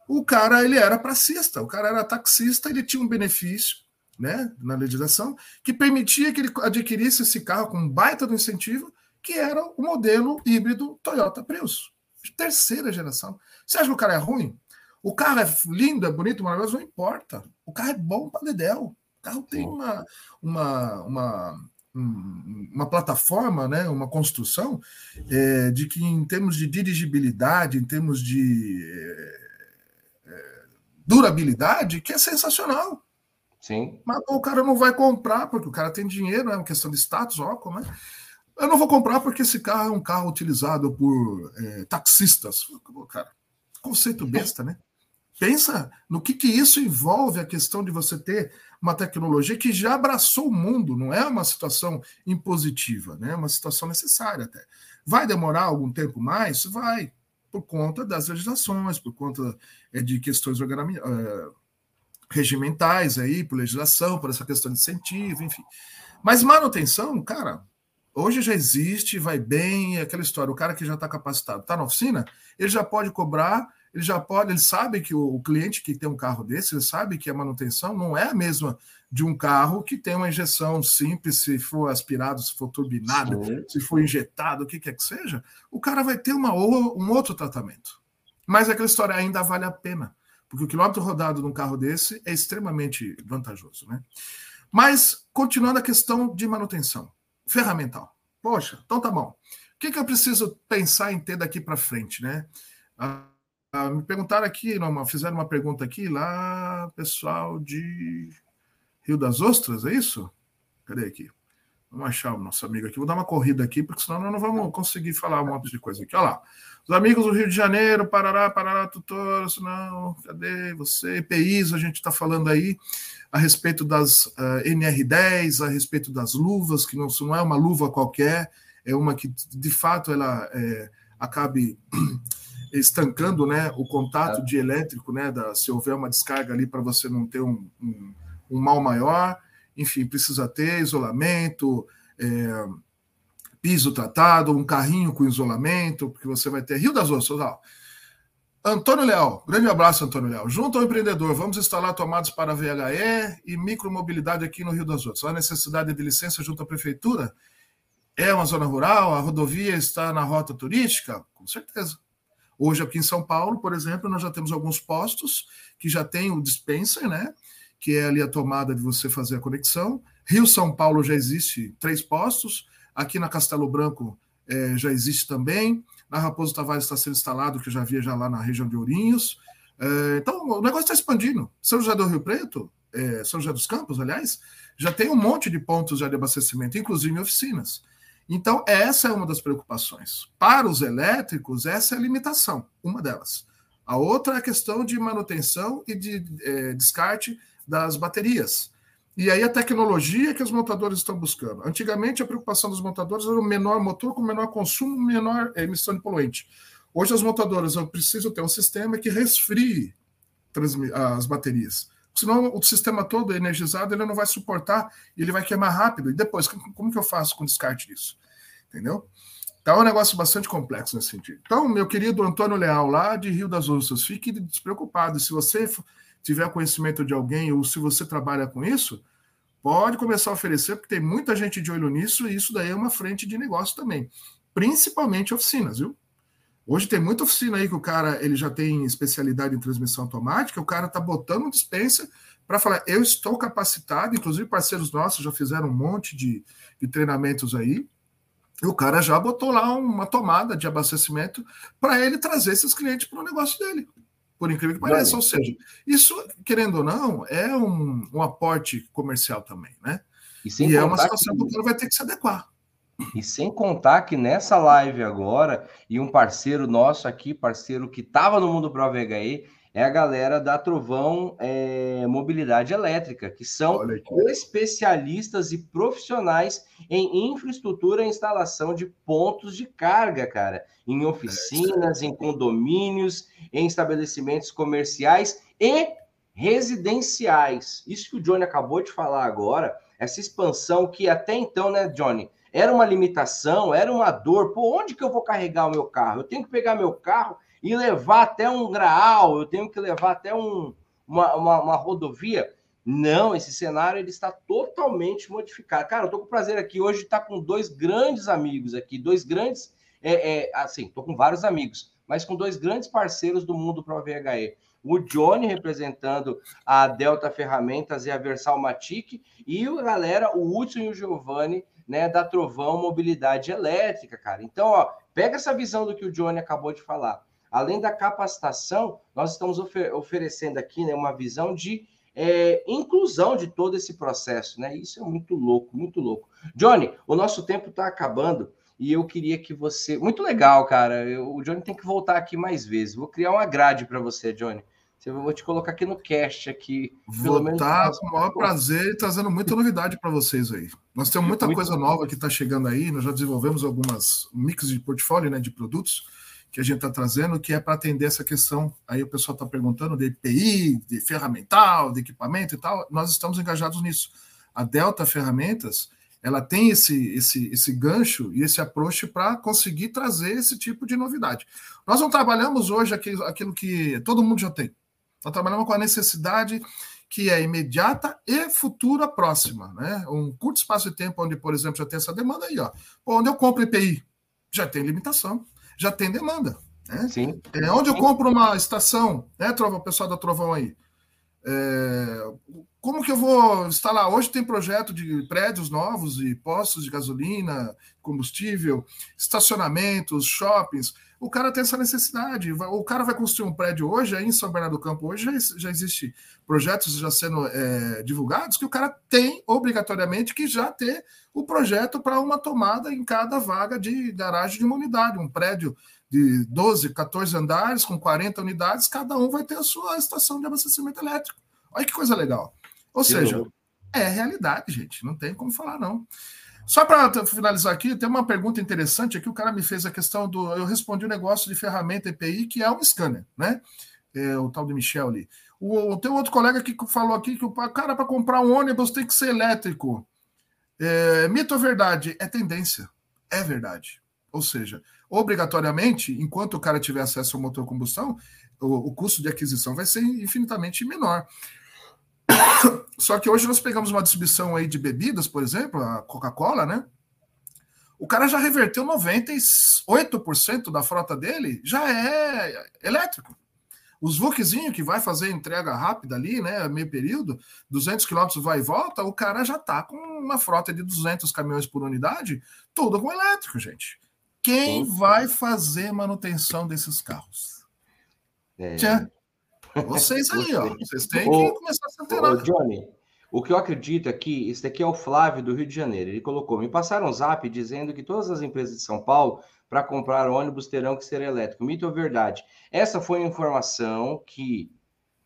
o cara ele era pracista, o cara era taxista, ele tinha um benefício né, na legislação que permitia que ele adquirisse esse carro com um baita do incentivo, que era o modelo híbrido Toyota Prius, de terceira geração. Você acha que o cara é ruim? O carro é lindo, é bonito, maravilhoso, não importa. O carro é bom para dedéu. O carro tem uma, uma, uma, uma plataforma, né, uma construção é, de que em termos de dirigibilidade, em termos de é, durabilidade, que é sensacional. Sim. Mas o cara não vai comprar porque o cara tem dinheiro, é uma questão de status, ó, como é. Eu não vou comprar porque esse carro é um carro utilizado por é, taxistas. Cara, conceito besta, né? Pensa no que, que isso envolve a questão de você ter uma tecnologia que já abraçou o mundo, não é uma situação impositiva, né? é uma situação necessária até. Vai demorar algum tempo mais? Vai, por conta das legislações, por conta é, de questões uh, regimentais aí, por legislação, por essa questão de incentivo, enfim. Mas manutenção, cara, hoje já existe, vai bem, é aquela história, o cara que já está capacitado, está na oficina, ele já pode cobrar ele já pode, ele sabe que o, cliente que tem um carro desse, ele sabe que a manutenção não é a mesma de um carro que tem uma injeção simples, se for aspirado, se for turbinado, Sim. se for injetado, o que quer que seja, o cara vai ter uma, um outro tratamento. Mas aquela história ainda vale a pena, porque o quilômetro rodado num carro desse é extremamente vantajoso, né? Mas, continuando a questão de manutenção, ferramental. Poxa, então tá bom. O que, que eu preciso pensar em ter daqui para frente, né? Ah, me perguntaram aqui, fizeram uma pergunta aqui lá, pessoal de Rio das Ostras, é isso? Cadê aqui? Vamos achar o nosso amigo aqui. Vou dar uma corrida aqui, porque senão nós não vamos conseguir falar um monte de coisa aqui. Olha lá. Os amigos do Rio de Janeiro, Parará, Parará, Tutor, não, cadê você? EPIs, a gente está falando aí a respeito das uh, ah, NR10, a respeito das luvas, que não, não é uma luva qualquer, é uma que de fato ela é, acabe estancando né, o contato de elétrico, né, da, se houver uma descarga ali para você não ter um, um, um, mal maior. Enfim, precisa ter isolamento, é, piso tratado, um carrinho com isolamento, porque você vai ter Rio das Ostras. Ó. Antônio Leal, grande abraço, Antônio Leal. Junto ao empreendedor, vamos instalar tomadas para VHE e micromobilidade aqui no Rio das Ostras. Há necessidade de licença junto à prefeitura? É uma zona rural? A rodovia está na rota turística? Com certeza. Hoje, aqui em São Paulo, por exemplo, nós já temos alguns postos que já tem o dispenser, né? Que é ali a tomada de você fazer a conexão. Rio São Paulo já existe três postos. Aqui na Castelo Branco é, já existe também. Na Raposo Tavares está sendo instalado, que eu já via já lá na região de Ourinhos. É, então, o negócio está expandindo. São José do Rio Preto, é, São José dos Campos, aliás, já tem um monte de pontos de abastecimento, inclusive oficinas. Então, essa é uma das preocupações. Para os elétricos, essa é a limitação, uma delas. A outra é a questão de manutenção e de é, descarte das baterias. E aí a tecnologia que os montadores estão buscando. Antigamente, a preocupação dos montadores era o menor motor com menor consumo, menor emissão de poluente. Hoje as montadoras precisam ter um sistema que resfrie as baterias. Senão o sistema todo energizado ele não vai suportar e ele vai queimar rápido. E depois, como que eu faço com descarte disso? Entendeu? Então é um negócio bastante complexo nesse sentido. Então, meu querido Antônio Leal, lá de Rio das Ostras, fique despreocupado. Se você tiver conhecimento de alguém ou se você trabalha com isso, pode começar a oferecer, porque tem muita gente de olho nisso e isso daí é uma frente de negócio também. Principalmente oficinas, viu? Hoje tem muita oficina aí que o cara ele já tem especialidade em transmissão automática, o cara tá botando dispensa para falar, eu estou capacitado, inclusive parceiros nossos já fizeram um monte de, de treinamentos aí, e o cara já botou lá uma tomada de abastecimento para ele trazer esses clientes para o negócio dele. Por incrível que pareça. Ou seja, isso, querendo ou não, é um, um aporte comercial também, né? E, e é uma situação que o cara vai ter que se adequar. E sem contar que nessa live agora, e um parceiro nosso aqui, parceiro que estava no Mundo Pro VHE, é a galera da Trovão é, Mobilidade Elétrica, que são especialistas e profissionais em infraestrutura e instalação de pontos de carga, cara, em oficinas, em condomínios, em estabelecimentos comerciais e residenciais. Isso que o Johnny acabou de falar agora, essa expansão que até então, né, Johnny, era uma limitação, era uma dor. Por onde que eu vou carregar o meu carro? Eu tenho que pegar meu carro e levar até um graal, eu tenho que levar até um, uma, uma, uma rodovia. Não, esse cenário ele está totalmente modificado. Cara, eu tô com prazer aqui hoje estar com dois grandes amigos aqui, dois grandes, é, é, assim, tô com vários amigos, mas com dois grandes parceiros do mundo Pro VHE. O Johnny representando a Delta Ferramentas e a Versal Matic, e a galera, o Hudson e o Giovanni, né, da Trovão Mobilidade Elétrica, cara. Então, ó, pega essa visão do que o Johnny acabou de falar. Além da capacitação, nós estamos ofer oferecendo aqui né, uma visão de é, inclusão de todo esse processo, né? Isso é muito louco, muito louco. Johnny, o nosso tempo está acabando e eu queria que você. Muito legal, cara. Eu, o Johnny tem que voltar aqui mais vezes. Vou criar uma grade para você, Johnny. Eu vou te colocar aqui no cast aqui. Vou estar com o maior prazer trazendo muita novidade para vocês aí. Nós temos muita muito coisa nova que está chegando aí. Nós já desenvolvemos algumas mix de portfólio, né, de produtos que a gente está trazendo, que é para atender essa questão. Aí o pessoal está perguntando de EPI, de ferramental, de equipamento e tal. Nós estamos engajados nisso. A Delta Ferramentas, ela tem esse, esse, esse gancho e esse approach para conseguir trazer esse tipo de novidade. Nós não trabalhamos hoje aquilo, aquilo que todo mundo já tem. Nós trabalhamos com a necessidade que é imediata e futura próxima, né? Um curto espaço de tempo onde, por exemplo, já tem essa demanda aí, ó. onde eu compro EPI, já tem limitação já tem demanda. Né? Sim. É, onde eu compro uma estação, né, Trovão, o pessoal da Trovão aí? É, como que eu vou instalar? Hoje tem projeto de prédios novos e postos de gasolina, combustível, estacionamentos, shoppings. O cara tem essa necessidade. O cara vai construir um prédio hoje, aí em São Bernardo do Campo, hoje já, já existe projetos já sendo é, divulgados que o cara tem obrigatoriamente que já ter o projeto para uma tomada em cada vaga de garagem de uma unidade. Um prédio de 12, 14 andares, com 40 unidades, cada um vai ter a sua estação de abastecimento elétrico. Olha que coisa legal. Ou que seja, louco. é realidade, gente. Não tem como falar, não. Só para finalizar aqui, tem uma pergunta interessante aqui. O cara me fez a questão do. Eu respondi o um negócio de ferramenta EPI, que é um scanner, né? É, o tal de Michel ali. O, tem outro colega que falou aqui que o cara, para comprar um ônibus tem que ser elétrico. É, mito ou verdade? É tendência. É verdade. Ou seja, obrigatoriamente, enquanto o cara tiver acesso ao motor combustão, o, o custo de aquisição vai ser infinitamente menor. Só que hoje nós pegamos uma distribuição aí de bebidas, por exemplo, a Coca-Cola, né? O cara já reverteu 98% da frota dele, já é elétrico. Os VUCzinho que vai fazer entrega rápida ali, né, meio período, 200 quilômetros vai e volta, o cara já tá com uma frota de 200 caminhões por unidade, tudo com elétrico, gente. Quem Sim. vai fazer manutenção desses carros? É. Tchã. Vocês aí, ó. Vocês têm que começar a se antenar. Johnny, o que eu acredito aqui, esse daqui é o Flávio do Rio de Janeiro. Ele colocou: me passaram um zap dizendo que todas as empresas de São Paulo, para comprar ônibus, terão que ser elétrico. Mito ou verdade? Essa foi a informação que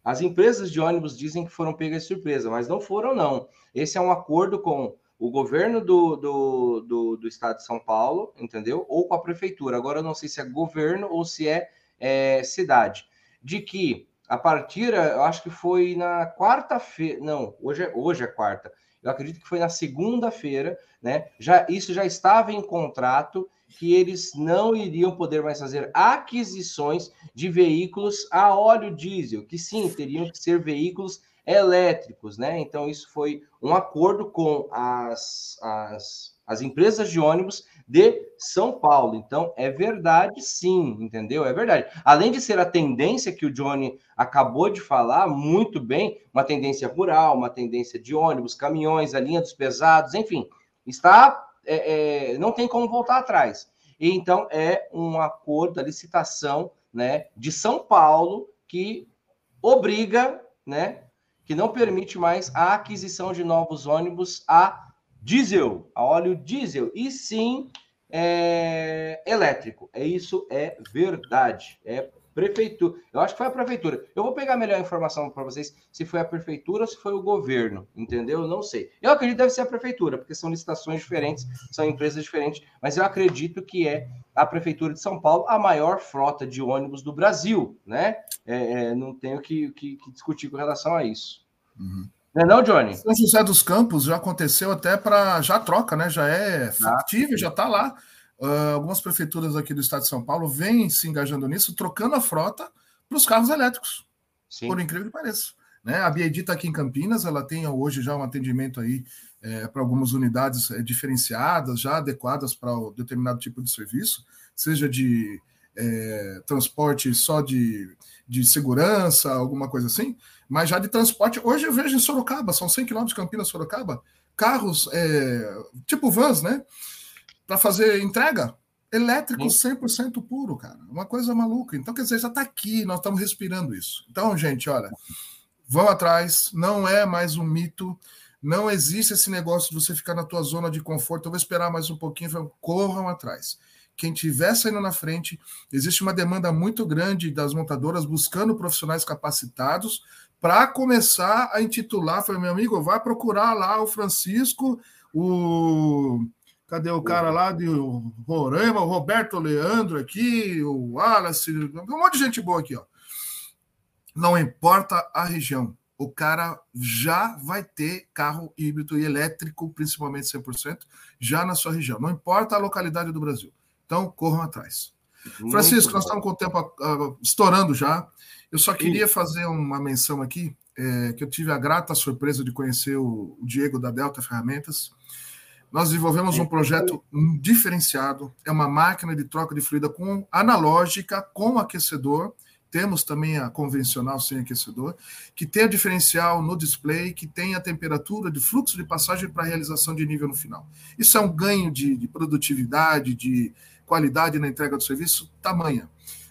as empresas de ônibus dizem que foram pegas de surpresa, mas não foram, não. Esse é um acordo com o governo do, do, do, do, estado de São Paulo, entendeu? Ou com a prefeitura. Agora eu não sei se é governo ou se é, é cidade. De que a partir, eu acho que foi na quarta-feira, não, hoje é, hoje é quarta. Eu acredito que foi na segunda-feira, né? Já isso já estava em contrato que eles não iriam poder mais fazer aquisições de veículos a óleo diesel, que sim, teriam que ser veículos elétricos, né? Então, isso foi um acordo com as, as, as empresas de ônibus de São Paulo. Então, é verdade, sim, entendeu? É verdade. Além de ser a tendência que o Johnny acabou de falar muito bem, uma tendência rural, uma tendência de ônibus, caminhões, a linha dos pesados, enfim, está. É, é, não tem como voltar atrás. E, então, é um acordo, a licitação né, de São Paulo que obriga né, que não permite mais a aquisição de novos ônibus a diesel, a óleo diesel, e sim é, elétrico. É isso é verdade. É prefeitura. Eu acho que foi a prefeitura. Eu vou pegar a melhor informação para vocês se foi a prefeitura ou se foi o governo, entendeu? Eu não sei. Eu acredito que deve ser a prefeitura, porque são licitações diferentes, são empresas diferentes, mas eu acredito que é a prefeitura de São Paulo a maior frota de ônibus do Brasil, né? É, é, não tenho que, que, que, discutir com relação a isso. Uhum. Não é não, Johnny? São José dos Campos já aconteceu até para já troca, né? Já é factível, já está lá. Uh, algumas prefeituras aqui do estado de São Paulo vêm se engajando nisso, trocando a frota para os carros elétricos. Sim. Por incrível que pareça. Né? A BID está aqui em Campinas, ela tem hoje já um atendimento aí é, para algumas unidades é, diferenciadas, já adequadas para o determinado tipo de serviço, seja de é, transporte só de, de segurança, alguma coisa assim, mas já de transporte. Hoje eu vejo em Sorocaba, são 100 quilômetros de Campinas, Sorocaba, carros é, tipo vans, né? Para fazer entrega elétrico 100% puro, cara. Uma coisa maluca. Então, quer dizer, já está aqui, nós estamos respirando isso. Então, gente, olha, vão atrás, não é mais um mito. Não existe esse negócio de você ficar na tua zona de conforto. Eu vou esperar mais um pouquinho, corram atrás. Quem estiver saindo na frente, existe uma demanda muito grande das montadoras buscando profissionais capacitados para começar a intitular. Falei, meu amigo, vai procurar lá o Francisco, o. Cadê o cara lá de Roraima, o Roberto Leandro aqui, o Wallace, um monte de gente boa aqui, ó. Não importa a região, o cara já vai ter carro híbrido e elétrico, principalmente 100%, já na sua região. Não importa a localidade do Brasil. Então, corram atrás. Muito Francisco, bom. nós estamos com o tempo uh, estourando já. Eu só queria Sim. fazer uma menção aqui, é, que eu tive a grata surpresa de conhecer o, o Diego da Delta Ferramentas. Nós desenvolvemos um projeto diferenciado, é uma máquina de troca de fluida com analógica, com aquecedor, temos também a convencional sem aquecedor, que tem a diferencial no display, que tem a temperatura de fluxo de passagem para realização de nível no final. Isso é um ganho de, de produtividade, de qualidade na entrega do serviço, tamanha.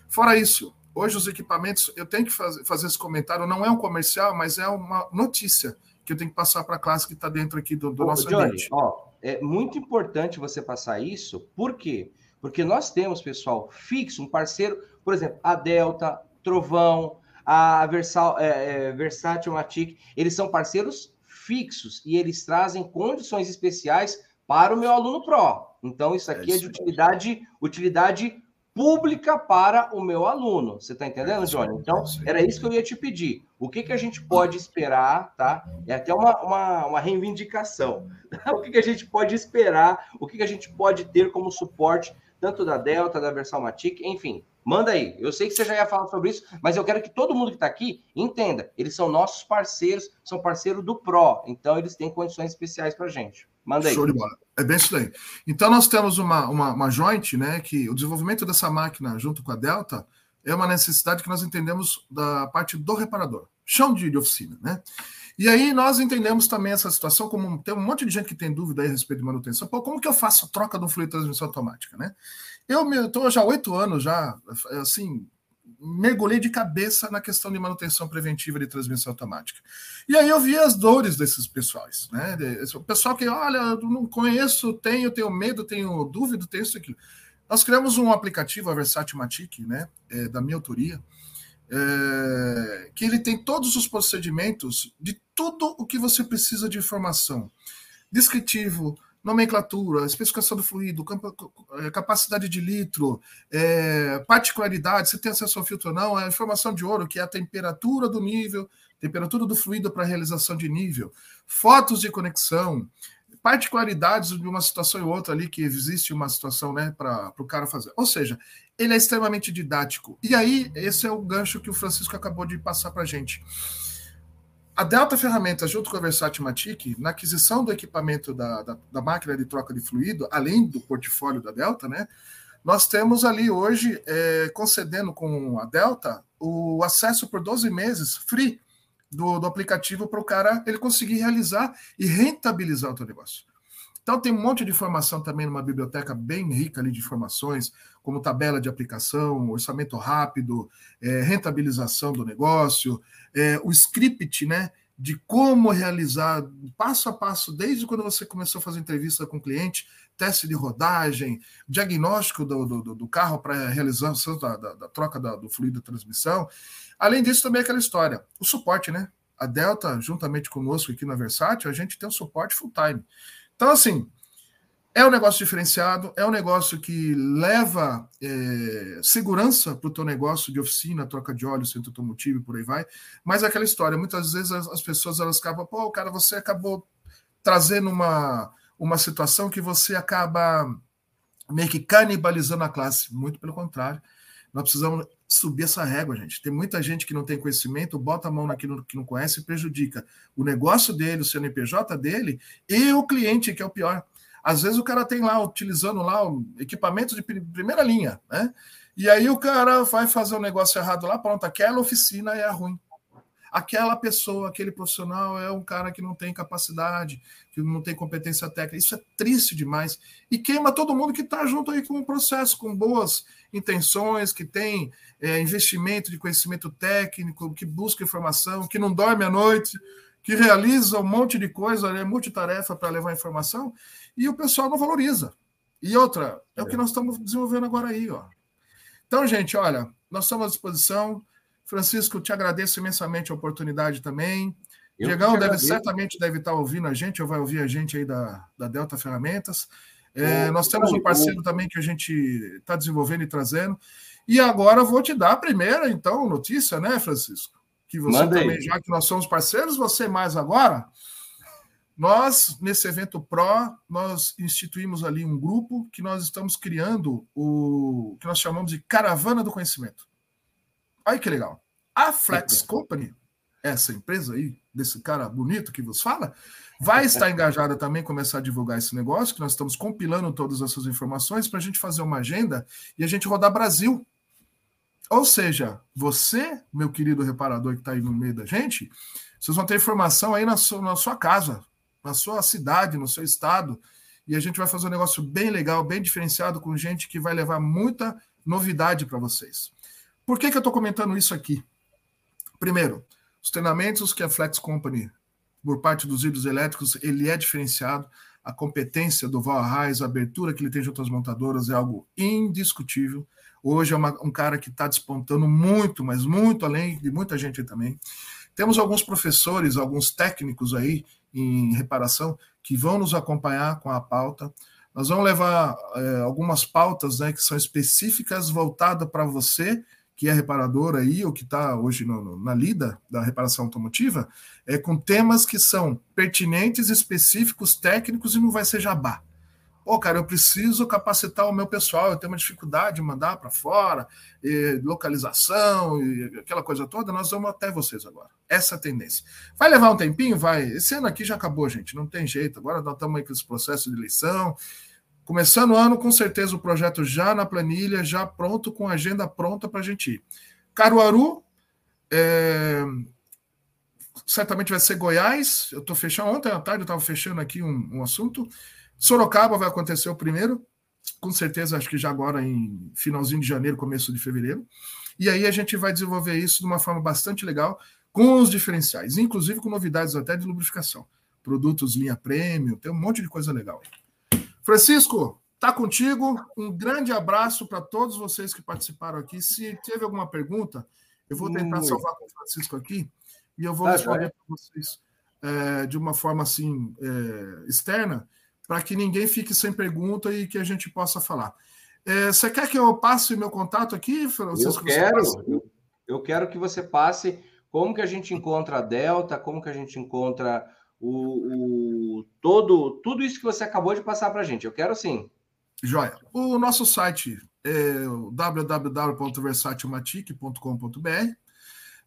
Fora isso, hoje os equipamentos, eu tenho que fazer, fazer esse comentário, não é um comercial, mas é uma notícia que eu tenho que passar para a classe que está dentro aqui do, do Ô, nosso Johnny, ambiente. Ó, é muito importante você passar isso, por quê? Porque nós temos, pessoal, fixo, um parceiro, por exemplo, a Delta, Trovão, a Versal, é, é, Versátil Matic, eles são parceiros fixos e eles trazem condições especiais para o meu aluno Pro. Então, isso aqui é, é de utilidade, utilidade pública para o meu aluno. Você está entendendo, Johnny? Então, era isso que eu ia te pedir. O que, que a gente pode esperar, tá? É até uma, uma, uma reivindicação. o que, que a gente pode esperar, o que, que a gente pode ter como suporte, tanto da Delta, da Versal Matic, enfim, Manda aí. Eu sei que você já ia falar sobre isso, mas eu quero que todo mundo que está aqui entenda. Eles são nossos parceiros, são parceiro do PRO, então eles têm condições especiais para gente. Manda aí. Show de bola. É bem isso daí. Então nós temos uma, uma, uma joint, né? Que o desenvolvimento dessa máquina junto com a Delta é uma necessidade que nós entendemos da parte do reparador, chão de, de oficina, né? E aí nós entendemos também essa situação como tem um monte de gente que tem dúvida a respeito de manutenção. Pô, como que eu faço a troca do fluido de transmissão automática, né? Eu estou já há oito anos já, assim, mergulhei de cabeça na questão de manutenção preventiva de transmissão automática. E aí eu vi as dores desses pessoais, né? O pessoal que, olha, não conheço, tenho, tenho medo, tenho dúvida, tenho isso aqui. Nós criamos um aplicativo, a Versatimatic, né? É, da minha autoria, é, que ele tem todos os procedimentos de tudo o que você precisa de informação descritivo, nomenclatura, especificação do fluido, é, capacidade de litro, é, particularidade, se tem acesso ao filtro ou não, a informação de ouro, que é a temperatura do nível, temperatura do fluido para realização de nível, fotos de conexão, particularidades de uma situação e outra ali, que existe uma situação né, para o cara fazer. Ou seja, ele é extremamente didático. E aí, esse é o gancho que o Francisco acabou de passar para a gente. A Delta Ferramentas, junto com a Versatimatic, na aquisição do equipamento da, da, da, máquina de troca de fluido, além do portfólio da Delta, né, nós temos ali hoje, é, concedendo com a Delta, o acesso por 12 meses free do, do aplicativo para o cara ele conseguir realizar e rentabilizar o seu negócio. Então tem um monte de informação também numa biblioteca bem rica ali de informações, como tabela de aplicação, orçamento rápido, é, rentabilização do negócio, é, o script, né? De como realizar passo a passo, desde quando você começou a fazer entrevista com o cliente, teste de rodagem, diagnóstico do, do, do carro para realização da, da, da troca da, do fluido de transmissão. Além disso, também aquela história, o suporte, né? A Delta, juntamente conosco aqui na Versátil, a gente tem um suporte full time. Então, assim, é um negócio diferenciado, é um negócio que leva é, segurança para o teu negócio de oficina, troca de óleo, centro automotivo e por aí vai. Mas é aquela história, muitas vezes as, as pessoas elas acabam, pô, cara, você acabou trazendo uma, uma situação que você acaba meio que canibalizando a classe. Muito pelo contrário. Nós precisamos subir essa régua, gente. Tem muita gente que não tem conhecimento, bota a mão naquilo que não conhece e prejudica o negócio dele, o CNPJ dele e o cliente, que é o pior. Às vezes o cara tem lá, utilizando lá o equipamento de primeira linha, né? E aí o cara vai fazer um negócio errado lá, pronto, aquela oficina é ruim aquela pessoa, aquele profissional é um cara que não tem capacidade, que não tem competência técnica. Isso é triste demais e queima todo mundo que está junto aí com o processo, com boas intenções, que tem é, investimento de conhecimento técnico, que busca informação, que não dorme à noite, que realiza um monte de coisa, é multitarefa para levar informação, e o pessoal não valoriza. E outra, é, é. o que é. nós estamos desenvolvendo agora aí. Ó. Então, gente, olha, nós estamos à disposição. Francisco, te agradeço imensamente a oportunidade também. Eu Diegão deve, certamente deve estar ouvindo a gente, ou vai ouvir a gente aí da, da Delta Ferramentas. É, nós temos um parceiro também que a gente está desenvolvendo e trazendo. E agora vou te dar a primeira, então, notícia, né, Francisco? Que você Manda também, já que nós somos parceiros, você mais agora. Nós, nesse evento Pro, nós instituímos ali um grupo que nós estamos criando o que nós chamamos de Caravana do Conhecimento. Olha que legal. A Flex Company, essa empresa aí, desse cara bonito que vos fala, vai estar engajada também, começar a divulgar esse negócio, que nós estamos compilando todas essas informações para a gente fazer uma agenda e a gente rodar Brasil. Ou seja, você, meu querido reparador que está aí no meio da gente, vocês vão ter informação aí na sua, na sua casa, na sua cidade, no seu estado, e a gente vai fazer um negócio bem legal, bem diferenciado, com gente que vai levar muita novidade para vocês. Por que, que eu estou comentando isso aqui? Primeiro, os treinamentos que a Flex Company, por parte dos híbridos elétricos, ele é diferenciado. A competência do Val Reis, a abertura que ele tem junto às montadoras é algo indiscutível. Hoje é uma, um cara que está despontando muito, mas muito além de muita gente também. Temos alguns professores, alguns técnicos aí em reparação que vão nos acompanhar com a pauta. Nós vamos levar é, algumas pautas né, que são específicas voltadas para você que é reparador aí, ou que está hoje no, no, na lida da reparação automotiva, é com temas que são pertinentes, específicos, técnicos e não vai ser jabá. Pô, cara, eu preciso capacitar o meu pessoal, eu tenho uma dificuldade de mandar para fora, e localização, e aquela coisa toda, nós vamos até vocês agora. Essa é a tendência. Vai levar um tempinho? Vai. Esse ano aqui já acabou, gente, não tem jeito. Agora nós estamos aí com esse processo de eleição, Começando o ano, com certeza, o projeto já na planilha, já pronto, com a agenda pronta para a gente ir. Caruaru, é... certamente vai ser Goiás. Eu estou fechando, ontem à tarde eu estava fechando aqui um, um, assunto. Sorocaba vai acontecer o primeiro, com certeza, acho que já agora em finalzinho de janeiro, começo de fevereiro. E aí a gente vai desenvolver isso de uma forma bastante legal, com os diferenciais, inclusive com novidades até de lubrificação. Produtos linha premium, tem um monte de coisa legal aí. Francisco, tá contigo. Um grande abraço para todos vocês que participaram aqui. Se teve alguma pergunta, eu vou tentar salvar com o Francisco aqui e eu vou ah, responder para vocês é, de uma forma assim é, externa, para que ninguém fique sem pergunta e que a gente possa falar. É, você quer que eu passe meu contato aqui, Francisco? Eu quero, eu, eu, quero que você passe como que a gente encontra a Delta, como que a gente encontra o, o todo, tudo isso que você acabou de passar para a gente. Eu quero sim. Joia. O nosso site é www.versatimatic.com.br.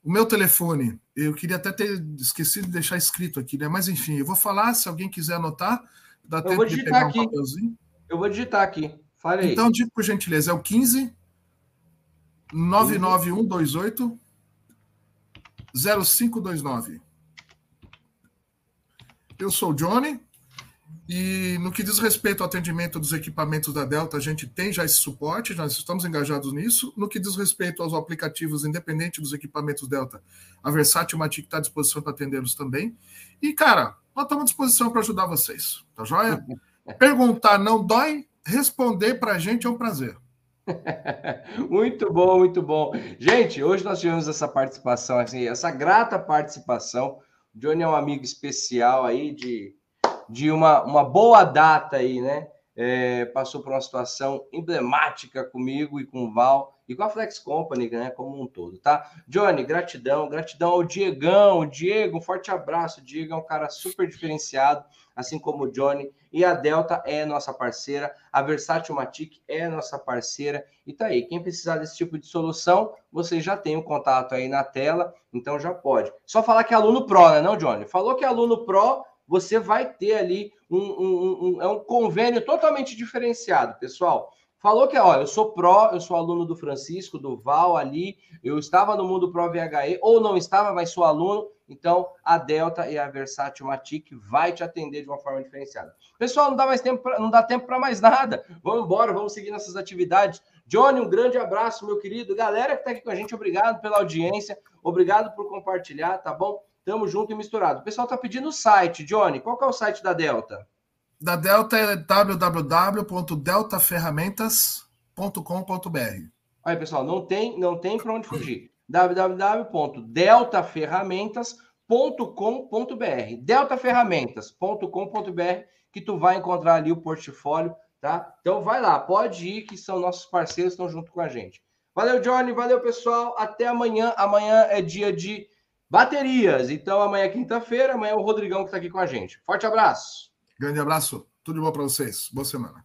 O meu telefone, eu queria até ter esquecido de deixar escrito aqui, né? Mas enfim, eu vou falar, se alguém quiser anotar, dá eu tempo de pegar aqui. um papelzinho. Eu vou digitar aqui. Fale aí. Então, diga por gentileza, é o 15 99128 0529. Eu sou o Johnny, e no que diz respeito ao atendimento dos equipamentos da Delta, a gente tem já esse suporte, nós estamos engajados nisso. No que diz respeito aos aplicativos independentes dos equipamentos Delta, a Versátil Matic está à disposição para atendê-los também. E, cara, nós estamos à disposição para ajudar vocês, tá joia? Perguntar não dói, responder para a gente é um prazer. muito bom, muito bom. Gente, hoje nós tivemos essa participação, assim, essa grata participação. Johnny é um amigo especial aí de de uma, uma boa data aí, né? É, passou por uma situação emblemática comigo e com o Val e com a Flex Company, né, como um todo, tá? Johnny, gratidão, gratidão ao Diegão, Diego, um forte abraço, Diego é um cara super diferenciado, assim como o Johnny, e a Delta é nossa parceira, a Versátil Matic é nossa parceira, e tá aí, quem precisar desse tipo de solução, você já tem o contato aí na tela, então já pode. Só falar que é aluno Pro, né, não, Johnny? Falou que é aluno Pro, você vai ter ali um, um, um, é um convênio totalmente diferenciado, pessoal. Falou que, ó, eu sou pró, eu sou aluno do Francisco, do Val ali, eu estava no mundo Pro VHE, ou não estava, mas sou aluno, então a Delta e a Versátil Matic vai te atender de uma forma diferenciada. Pessoal, não dá mais tempo, pra, não dá tempo para mais nada. Vamos embora, vamos seguir nossas atividades. Johnny, um grande abraço, meu querido. Galera que está aqui com a gente, obrigado pela audiência, obrigado por compartilhar, tá bom? Tamo junto e misturado. O pessoal tá pedindo o site, Johnny. Qual que é o site da Delta? Da Delta é www.deltaferramentas.com.br. Aí, pessoal, não tem, não tem para onde fugir. www.deltaferramentas.com.br. deltaferramentas.com.br que tu vai encontrar ali o portfólio, tá? Então vai lá, pode ir que são nossos parceiros, estão junto com a gente. Valeu, Johnny, valeu, pessoal. Até amanhã. Amanhã é dia de baterias. Então, amanhã é quinta-feira, amanhã é o Rodrigão que está aqui com a gente. Forte abraço. Grande abraço. Tudo de bom para vocês. Boa semana.